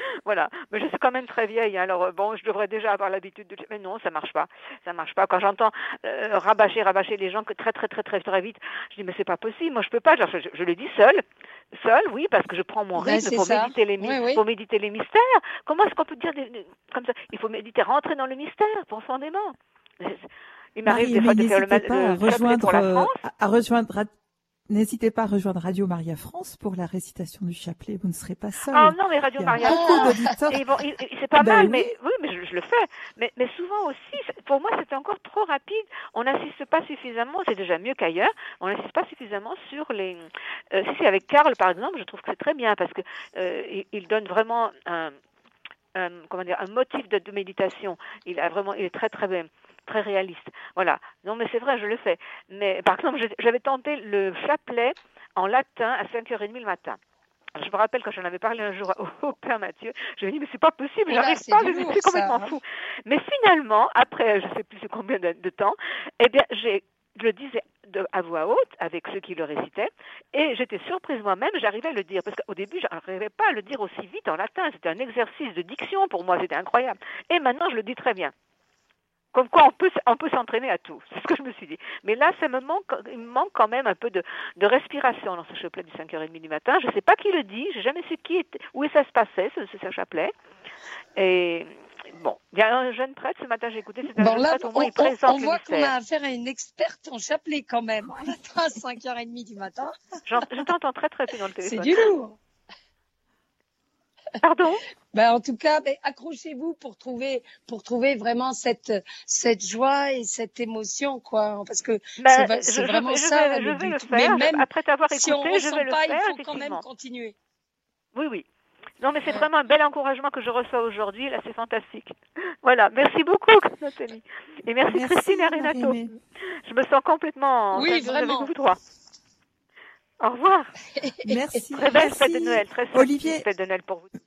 [SPEAKER 6] *laughs* voilà. Mais je suis quand même très vieille, hein. alors bon, je devrais déjà avoir l'habitude de. Mais non, ça marche pas. Ça marche pas. Quand j'entends euh, rabâcher, rabâcher les gens que très, très, très, très, très vite, je dis mais c'est pas possible. Moi, je peux pas. je, le dis seul, seul, oui, parce que je prends mon ben, rythme pour méditer les pour méditer les mystères. Comment est-ce qu'on peut dire comme ça? Il faut méditer, rentrer dans le mystère profondément.
[SPEAKER 2] Il m'arrive des fois de faire le mal, pour la France. à rejoindre N'hésitez pas à rejoindre Radio Maria France pour la récitation du chapelet. Vous ne serez pas seul.
[SPEAKER 6] Ah non, mais Radio Maria France. c'est pas ben mal, mais oui, mais je, le fais. Mais, mais souvent aussi, pour moi, c'est encore trop rapide. On n'insiste pas suffisamment. C'est déjà mieux qu'ailleurs. On n'insiste pas suffisamment sur les. Euh, si c'est avec Karl, par exemple, je trouve que c'est très bien parce que euh, il, donne vraiment un, comment dire, un motif de, de, méditation. Il a vraiment, il est très très bien très réaliste. Voilà. Non, mais c'est vrai, je le fais. Mais par exemple, j'avais tenté le chapelet en latin à 5h30 le matin. Je me rappelle quand j'en avais parlé un jour au, Père Mathieu, je me dit mais c'est pas possible, j'arrive pas, c'est complètement hein. fou. Mais finalement, après je sais plus combien de, temps, eh bien j'ai je le disais à voix haute avec ceux qui le récitaient, et j'étais surprise moi-même, j'arrivais à le dire, parce qu'au début, je n'arrivais pas à le dire aussi vite en latin, c'était un exercice de diction pour moi, c'était incroyable. Et maintenant, je le dis très bien. Comme quoi, on peut, on peut s'entraîner à tout. *laughs* C'est ce que je me suis dit. Mais là, ça me manque, il me manque quand même un peu de, de respiration dans ce chapelet du 5h30 du matin. Je ne sais pas qui le dit. J'ai jamais su qui était, où ça se passait, ce, ce chapelet. Et bon, il y a un jeune prêtre ce matin, j'ai écouté, c'est un bon, jeune prêtre, au moins, il présente
[SPEAKER 3] On voit qu'on a affaire à une experte en chapelet quand même. On attend à 5h30 du matin.
[SPEAKER 6] Je t'entends très très peu dans le téléphone.
[SPEAKER 3] C'est du lourd.
[SPEAKER 6] Pardon?
[SPEAKER 3] Ben, En tout cas, ben, accrochez-vous pour trouver, pour trouver vraiment cette, cette joie et cette émotion, quoi. Parce que ben, c'est vraiment ça
[SPEAKER 6] je le but. Le faire. Mais même Après t'avoir écouté,
[SPEAKER 3] si on
[SPEAKER 6] je vais
[SPEAKER 3] le
[SPEAKER 6] pas,
[SPEAKER 3] faire, il faut quand même continuer.
[SPEAKER 6] Oui, oui. Non, mais c'est vraiment un bel encouragement que je reçois aujourd'hui. Là, c'est fantastique. *laughs* Voilà. Merci beaucoup, Nathalie. Et merci, Christine et Renato. Je me sens complètement.
[SPEAKER 3] Oui, vraiment.
[SPEAKER 6] Vous trois. Au revoir. *laughs*
[SPEAKER 2] Merci.
[SPEAKER 6] Très belle fête de Noël. Très Olivier. fête de Noël pour vous.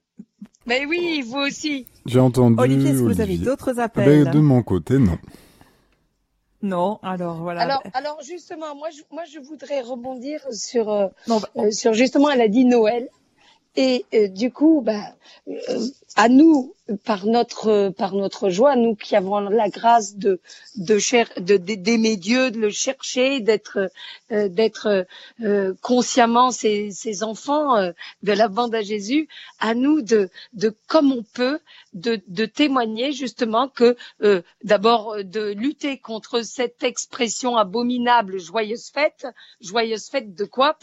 [SPEAKER 3] Mais oui, vous aussi.
[SPEAKER 1] J'ai entendu.
[SPEAKER 2] Olivier, est-ce que vous avez d'autres appels
[SPEAKER 1] ben, De mon côté, non.
[SPEAKER 2] Non, alors voilà.
[SPEAKER 3] Alors, alors justement, moi, je, moi, je voudrais rebondir sur, euh, bah, euh, sur justement, elle a dit Noël. Et euh, du coup, bah, euh, à nous, par notre par notre joie, nous qui avons la grâce de de de d'aimer Dieu, de le chercher, d'être euh, d'être consciemment ses, ses enfants de la bande à Jésus, à nous de de comme on peut de de témoigner justement que d'abord de lutter contre cette expression abominable joyeuse fête, joyeuse fête de quoi?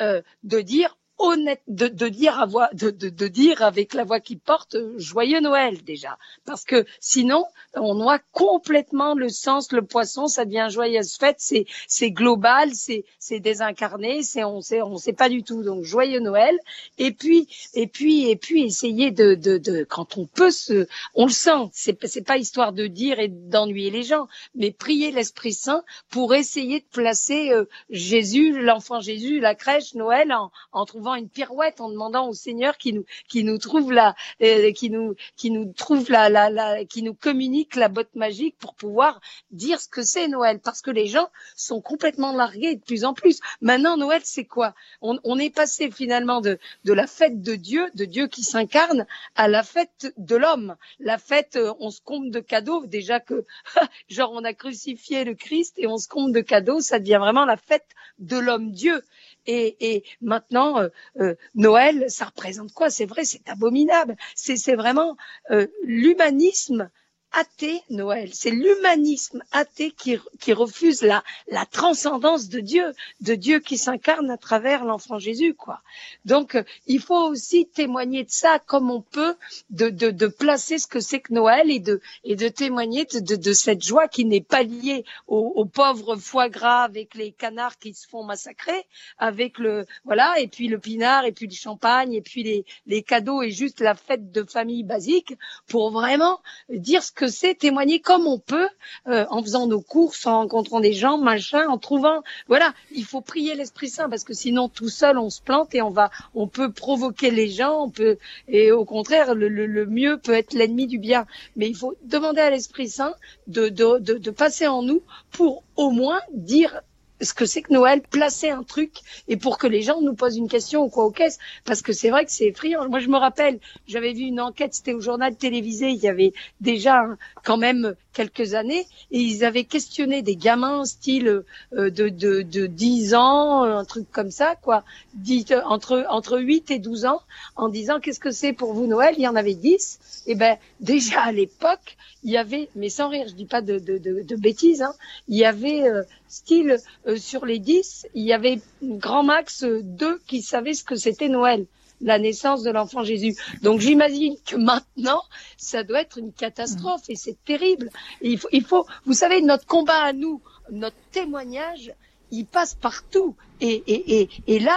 [SPEAKER 3] De dire honnête de, de dire à voix, de, de, de, dire avec la voix qui porte euh, joyeux Noël déjà. Parce que sinon on noie complètement le sens le poisson ça devient joyeuse fête c'est c'est global c'est c'est désincarné c'est on sait on sait pas du tout. Donc joyeux Noël. Et puis et puis et puis essayer de de, de quand on peut se on le sent. C'est c'est pas histoire de dire et d'ennuyer les gens mais prier l'Esprit Saint pour essayer de placer euh, Jésus l'enfant Jésus la crèche Noël en, en trouvant une pirouette en demandant au Seigneur qui nous qui nous trouve la euh, qui nous qui nous trouve la, la, la qui nous communique la botte magique pour pouvoir dire ce que c'est Noël parce que les gens sont complètement largués de plus en plus. Maintenant Noël c'est quoi? On, on, est passé finalement de de la fête de Dieu, de Dieu qui s'incarne à la fête de l'homme. La fête euh, on se compte de cadeaux déjà que *laughs* genre on a crucifié le Christ et on se compte de cadeaux, ça devient vraiment la fête de l'homme Dieu. Et, maintenant, euh, euh, Noël, ça représente quoi? C'est vrai, c'est abominable. C'est vraiment euh, l'humanisme athée, Noël. C'est l'humanisme athée qui, qui refuse la, la transcendance de Dieu, de Dieu qui s'incarne à travers l'enfant Jésus, quoi. Donc, euh, il faut aussi témoigner de ça comme on peut, de, de, de placer ce que c'est que Noël et de, et de témoigner de, de, cette joie qui n'est pas liée aux, pauvres foie gras avec les canards qui se font massacrer, avec le, voilà, et puis le pinard, et puis le champagne, et puis les, les cadeaux et juste la fête de famille basique pour vraiment dire ce que c'est témoigner comme on peut euh, en faisant nos courses, en rencontrant des gens, machin, en trouvant. Voilà, il faut prier l'Esprit Saint parce que sinon tout seul on se plante et on va, on peut provoquer les gens, on peut et au contraire le, le, mieux peut être l'ennemi du bien. Mais il faut demander à l'Esprit Saint de, de, de, de passer en nous pour au moins dire ce que c'est que Noël, placer un truc et pour que les gens nous posent une question ou quoi aux caisses, parce que c'est vrai que c'est effrayant. Moi, je me rappelle, j'avais vu une enquête, c'était au journal télévisé, il y avait déjà quand même quelques années, et ils avaient questionné des gamins style euh, de, de, de 10 ans, un truc comme ça, quoi, dit, entre, entre 8 et 12 ans, en disant qu'est-ce que c'est pour vous Noël? Il y en avait 10. Et ben déjà à l'époque, il y avait, mais sans rire, je dis pas de, de, de, de bêtises, hein, il y avait euh, style euh, sur les 10, il y avait grand max euh, deux qui savaient ce que c'était Noël la naissance de l'enfant Jésus. Donc j'imagine que maintenant, ça doit être une catastrophe et c'est terrible. il, faut, il faut, vous savez, notre combat à nous, notre témoignage, il passe partout. Et, et, et, et là,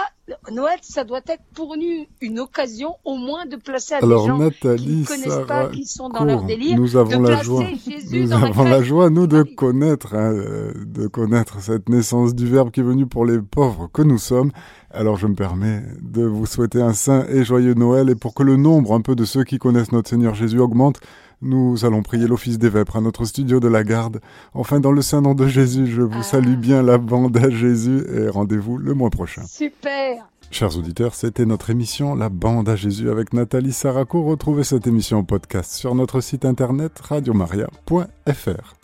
[SPEAKER 3] Noël, ça doit être pour nous une occasion au moins de placer à
[SPEAKER 1] Alors,
[SPEAKER 3] des gens
[SPEAKER 1] Nathalie,
[SPEAKER 3] qui ne connaissent pas, qui sont dans leur délire,
[SPEAKER 1] nous avons
[SPEAKER 3] de
[SPEAKER 1] la joie,
[SPEAKER 3] Jésus
[SPEAKER 1] nous avons la, joie, nous, de connaître, hein, euh, de connaître cette naissance du Verbe qui est venu pour les pauvres que nous sommes. Alors, je me permets de vous souhaiter un saint et joyeux Noël, et pour que le nombre un peu de ceux qui connaissent notre Seigneur Jésus augmente, nous allons prier l'office des vêpres à notre studio de la garde. Enfin, dans le saint nom de Jésus, je vous salue ah. bien la bande à Jésus et rendez-vous le mois prochain.
[SPEAKER 3] Super.
[SPEAKER 1] Chers auditeurs, c'était notre émission La bande à Jésus avec Nathalie Saraco. Retrouvez cette émission en podcast sur notre site internet radiomaria.fr.